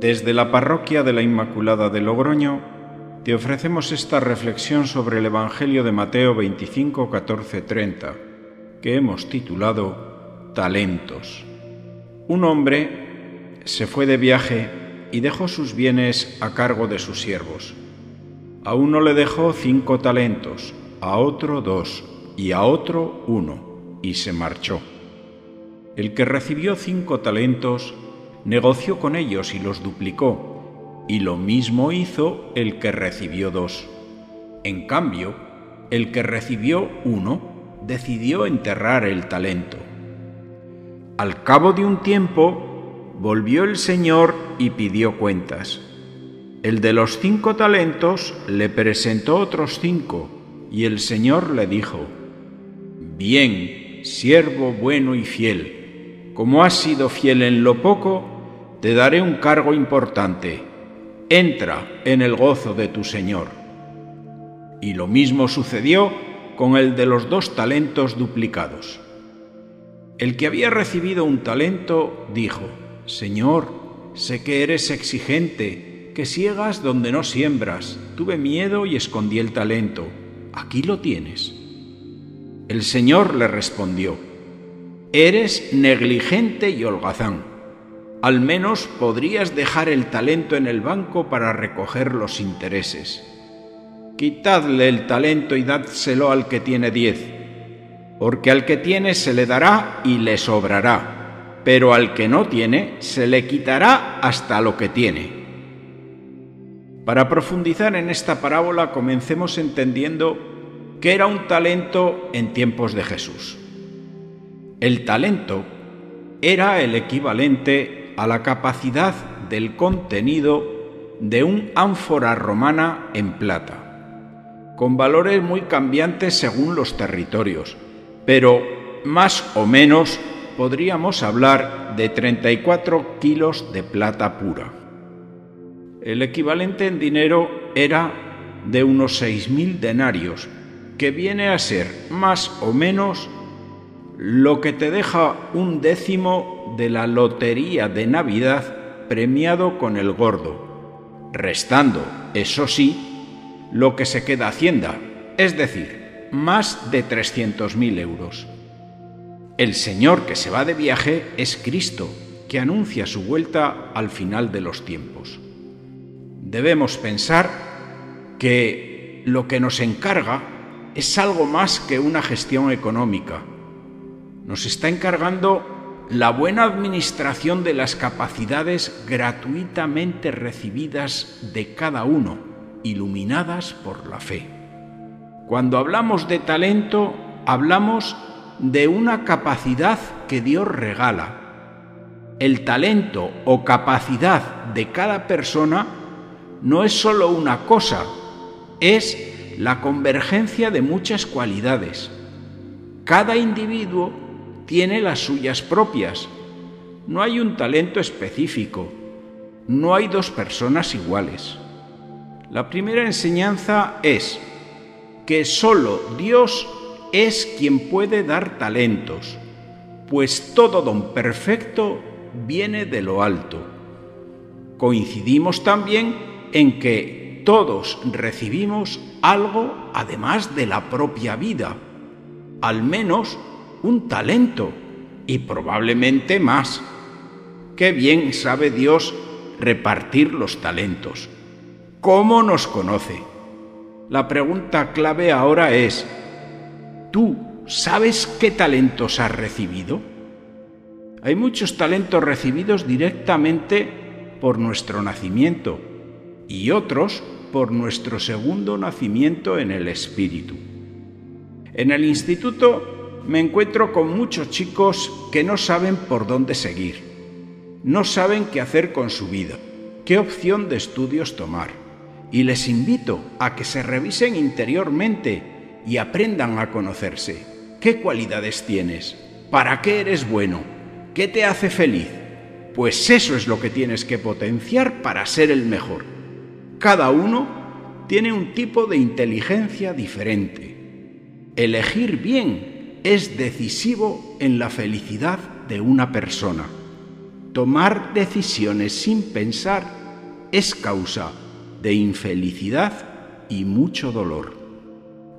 Desde la parroquia de la Inmaculada de Logroño, te ofrecemos esta reflexión sobre el Evangelio de Mateo 25, 14, 30, que hemos titulado Talentos. Un hombre se fue de viaje y dejó sus bienes a cargo de sus siervos. A uno le dejó cinco talentos, a otro dos y a otro uno, y se marchó. El que recibió cinco talentos negoció con ellos y los duplicó, y lo mismo hizo el que recibió dos. En cambio, el que recibió uno decidió enterrar el talento. Al cabo de un tiempo, volvió el Señor y pidió cuentas. El de los cinco talentos le presentó otros cinco, y el Señor le dijo, Bien, siervo bueno y fiel, como has sido fiel en lo poco, te daré un cargo importante. Entra en el gozo de tu Señor. Y lo mismo sucedió con el de los dos talentos duplicados. El que había recibido un talento dijo, Señor, sé que eres exigente, que ciegas donde no siembras. Tuve miedo y escondí el talento. Aquí lo tienes. El Señor le respondió, Eres negligente y holgazán al menos podrías dejar el talento en el banco para recoger los intereses. Quitadle el talento y dádselo al que tiene diez, porque al que tiene se le dará y le sobrará, pero al que no tiene se le quitará hasta lo que tiene. Para profundizar en esta parábola comencemos entendiendo que era un talento en tiempos de Jesús. El talento era el equivalente a la capacidad del contenido de un ánfora romana en plata, con valores muy cambiantes según los territorios, pero más o menos podríamos hablar de 34 kilos de plata pura. El equivalente en dinero era de unos 6.000 denarios, que viene a ser más o menos lo que te deja un décimo de la lotería de Navidad premiado con el gordo, restando, eso sí, lo que se queda Hacienda, es decir, más de 300.000 euros. El Señor que se va de viaje es Cristo, que anuncia su vuelta al final de los tiempos. Debemos pensar que lo que nos encarga es algo más que una gestión económica, nos está encargando la buena administración de las capacidades gratuitamente recibidas de cada uno, iluminadas por la fe. Cuando hablamos de talento, hablamos de una capacidad que Dios regala. El talento o capacidad de cada persona no es sólo una cosa, es la convergencia de muchas cualidades. Cada individuo tiene las suyas propias. No hay un talento específico. No hay dos personas iguales. La primera enseñanza es que solo Dios es quien puede dar talentos, pues todo don perfecto viene de lo alto. Coincidimos también en que todos recibimos algo además de la propia vida, al menos un talento y probablemente más. Qué bien sabe Dios repartir los talentos. ¿Cómo nos conoce? La pregunta clave ahora es, ¿tú sabes qué talentos has recibido? Hay muchos talentos recibidos directamente por nuestro nacimiento y otros por nuestro segundo nacimiento en el Espíritu. En el instituto me encuentro con muchos chicos que no saben por dónde seguir, no saben qué hacer con su vida, qué opción de estudios tomar. Y les invito a que se revisen interiormente y aprendan a conocerse. ¿Qué cualidades tienes? ¿Para qué eres bueno? ¿Qué te hace feliz? Pues eso es lo que tienes que potenciar para ser el mejor. Cada uno tiene un tipo de inteligencia diferente. Elegir bien es decisivo en la felicidad de una persona. tomar decisiones sin pensar es causa de infelicidad y mucho dolor.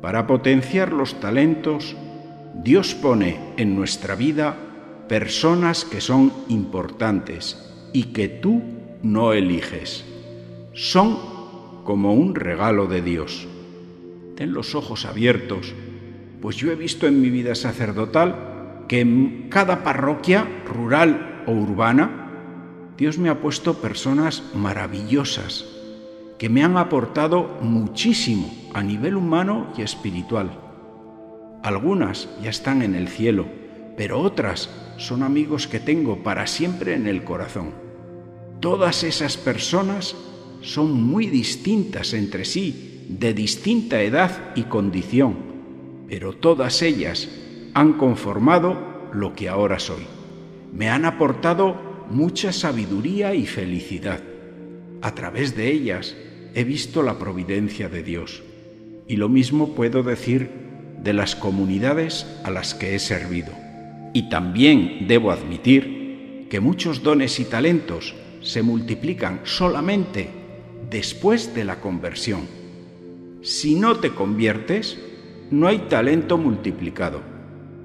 Para potenciar los talentos, Dios pone en nuestra vida personas que son importantes y que tú no eliges. Son como un regalo de Dios. Ten los ojos abiertos, pues yo he visto en mi vida sacerdotal que en cada parroquia, rural o urbana, Dios me ha puesto personas maravillosas que me han aportado muchísimo a nivel humano y espiritual. Algunas ya están en el cielo, pero otras son amigos que tengo para siempre en el corazón. Todas esas personas son muy distintas entre sí, de distinta edad y condición, pero todas ellas han conformado lo que ahora soy. Me han aportado mucha sabiduría y felicidad. A través de ellas he visto la providencia de Dios. Y lo mismo puedo decir de las comunidades a las que he servido. Y también debo admitir que muchos dones y talentos se multiplican solamente después de la conversión. Si no te conviertes, no hay talento multiplicado.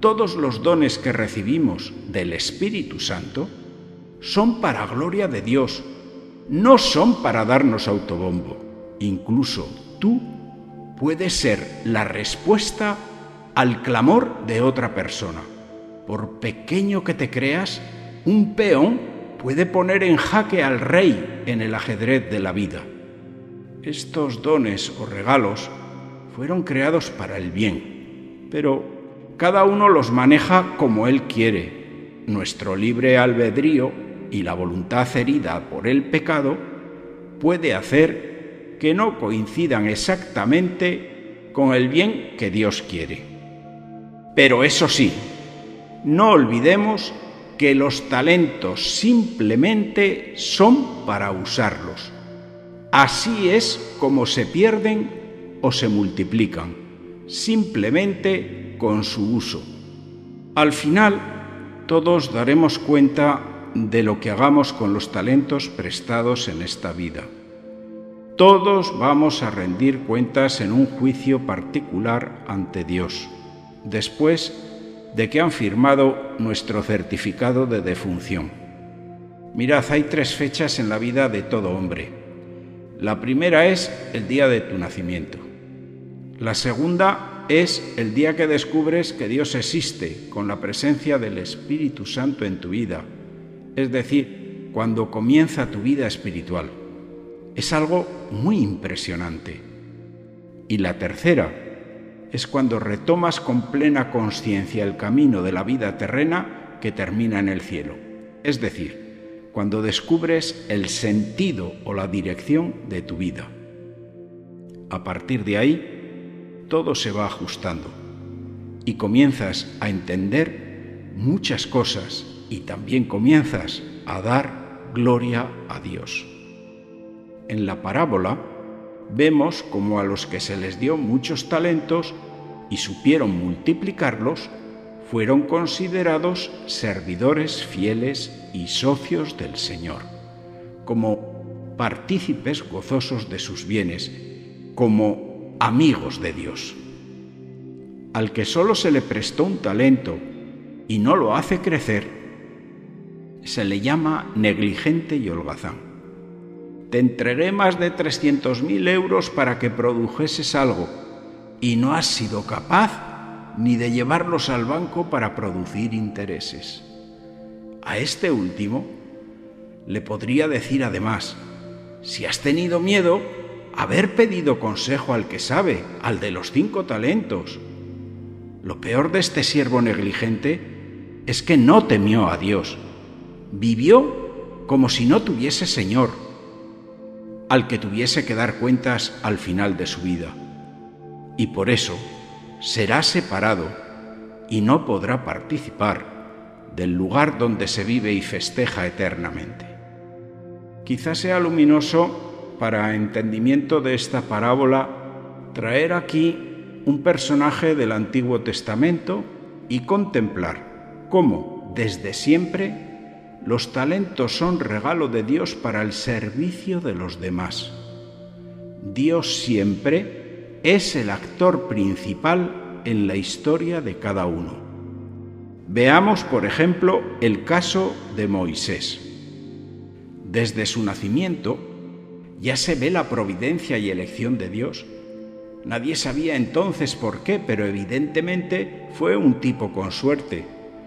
Todos los dones que recibimos del Espíritu Santo son para gloria de Dios, no son para darnos autobombo. Incluso tú puedes ser la respuesta al clamor de otra persona. Por pequeño que te creas, un peón puede poner en jaque al rey en el ajedrez de la vida. Estos dones o regalos fueron creados para el bien, pero cada uno los maneja como él quiere. Nuestro libre albedrío y la voluntad herida por el pecado puede hacer que no coincidan exactamente con el bien que Dios quiere. Pero eso sí, no olvidemos que los talentos simplemente son para usarlos. Así es como se pierden o se multiplican, simplemente con su uso. Al final, todos daremos cuenta de lo que hagamos con los talentos prestados en esta vida. Todos vamos a rendir cuentas en un juicio particular ante Dios, después de que han firmado nuestro certificado de defunción. Mirad, hay tres fechas en la vida de todo hombre. La primera es el día de tu nacimiento. La segunda es el día que descubres que Dios existe con la presencia del Espíritu Santo en tu vida es decir, cuando comienza tu vida espiritual. Es algo muy impresionante. Y la tercera es cuando retomas con plena conciencia el camino de la vida terrena que termina en el cielo. Es decir, cuando descubres el sentido o la dirección de tu vida. A partir de ahí, todo se va ajustando y comienzas a entender muchas cosas y también comienzas a dar gloria a Dios. En la parábola vemos como a los que se les dio muchos talentos y supieron multiplicarlos, fueron considerados servidores fieles y socios del Señor, como partícipes gozosos de sus bienes, como amigos de Dios. Al que solo se le prestó un talento y no lo hace crecer, se le llama negligente y holgazán. Te entregué más de 300.000 euros para que produjeses algo y no has sido capaz ni de llevarlos al banco para producir intereses. A este último le podría decir además, si has tenido miedo, haber pedido consejo al que sabe, al de los cinco talentos. Lo peor de este siervo negligente es que no temió a Dios vivió como si no tuviese Señor, al que tuviese que dar cuentas al final de su vida. Y por eso será separado y no podrá participar del lugar donde se vive y festeja eternamente. Quizás sea luminoso para entendimiento de esta parábola traer aquí un personaje del Antiguo Testamento y contemplar cómo desde siempre los talentos son regalo de Dios para el servicio de los demás. Dios siempre es el actor principal en la historia de cada uno. Veamos, por ejemplo, el caso de Moisés. Desde su nacimiento ya se ve la providencia y elección de Dios. Nadie sabía entonces por qué, pero evidentemente fue un tipo con suerte.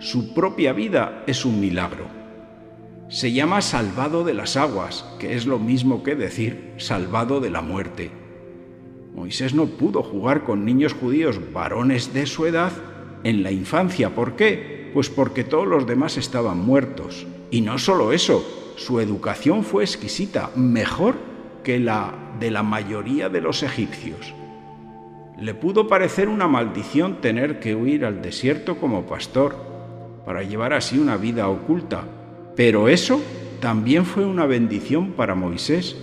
Su propia vida es un milagro se llama salvado de las aguas, que es lo mismo que decir salvado de la muerte. Moisés no pudo jugar con niños judíos varones de su edad en la infancia. ¿Por qué? Pues porque todos los demás estaban muertos. Y no solo eso, su educación fue exquisita, mejor que la de la mayoría de los egipcios. Le pudo parecer una maldición tener que huir al desierto como pastor, para llevar así una vida oculta, pero eso también fue una bendición para Moisés,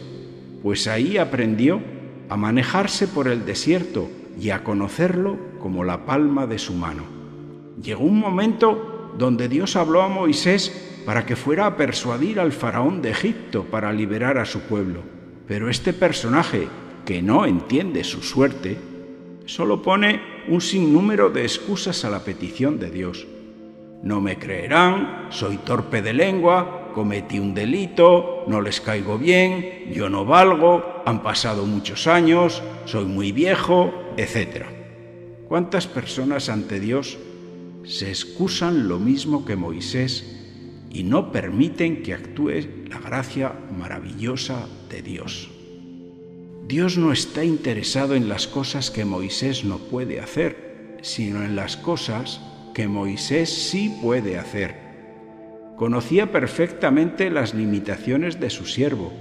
pues ahí aprendió a manejarse por el desierto y a conocerlo como la palma de su mano. Llegó un momento donde Dios habló a Moisés para que fuera a persuadir al faraón de Egipto para liberar a su pueblo. Pero este personaje, que no entiende su suerte, solo pone un sinnúmero de excusas a la petición de Dios. No me creerán, soy torpe de lengua, cometí un delito, no les caigo bien, yo no valgo, han pasado muchos años, soy muy viejo, etc. ¿Cuántas personas ante Dios se excusan lo mismo que Moisés y no permiten que actúe la gracia maravillosa de Dios? Dios no está interesado en las cosas que Moisés no puede hacer, sino en las cosas que Moisés sí puede hacer. Conocía perfectamente las limitaciones de su siervo,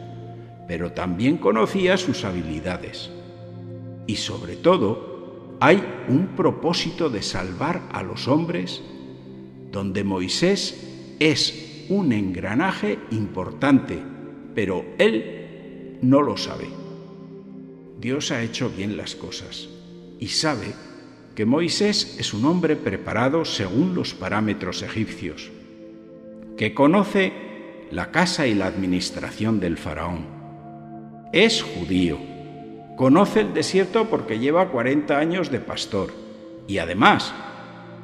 pero también conocía sus habilidades. Y sobre todo, hay un propósito de salvar a los hombres donde Moisés es un engranaje importante, pero él no lo sabe. Dios ha hecho bien las cosas y sabe que Moisés es un hombre preparado según los parámetros egipcios, que conoce la casa y la administración del faraón. Es judío, conoce el desierto porque lleva 40 años de pastor y además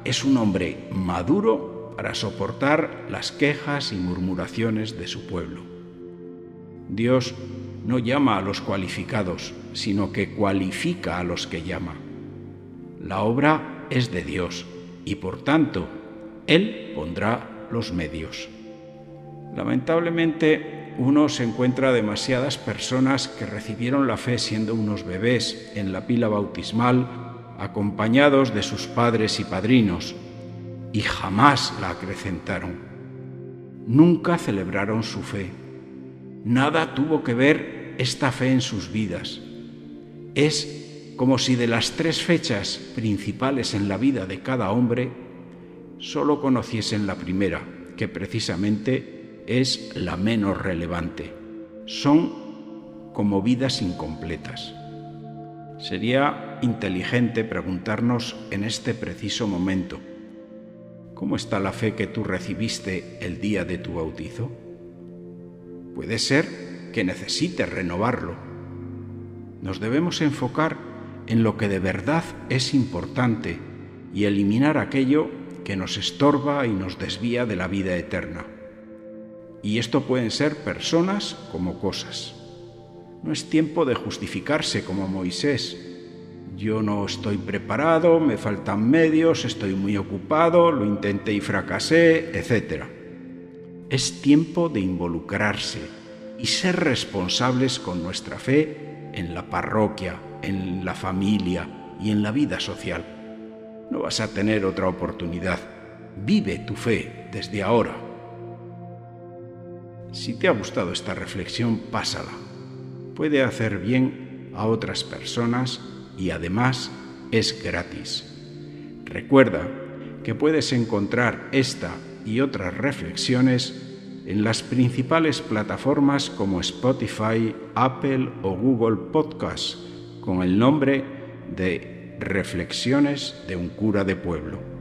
es un hombre maduro para soportar las quejas y murmuraciones de su pueblo. Dios no llama a los cualificados, sino que cualifica a los que llama. La obra es de Dios y por tanto Él pondrá los medios. Lamentablemente uno se encuentra demasiadas personas que recibieron la fe siendo unos bebés en la pila bautismal, acompañados de sus padres y padrinos, y jamás la acrecentaron. Nunca celebraron su fe. Nada tuvo que ver esta fe en sus vidas. Es como si de las tres fechas principales en la vida de cada hombre solo conociesen la primera, que precisamente es la menos relevante. Son como vidas incompletas. Sería inteligente preguntarnos en este preciso momento, ¿cómo está la fe que tú recibiste el día de tu bautizo? Puede ser que necesites renovarlo. Nos debemos enfocar en lo que de verdad es importante y eliminar aquello que nos estorba y nos desvía de la vida eterna. Y esto pueden ser personas como cosas. No es tiempo de justificarse como Moisés. Yo no estoy preparado, me faltan medios, estoy muy ocupado, lo intenté y fracasé, etc. Es tiempo de involucrarse y ser responsables con nuestra fe en la parroquia, en la familia y en la vida social. No vas a tener otra oportunidad. Vive tu fe desde ahora. Si te ha gustado esta reflexión, pásala. Puede hacer bien a otras personas y además es gratis. Recuerda que puedes encontrar esta y otras reflexiones en las principales plataformas como Spotify, Apple o Google Podcasts con el nombre de Reflexiones de un cura de pueblo.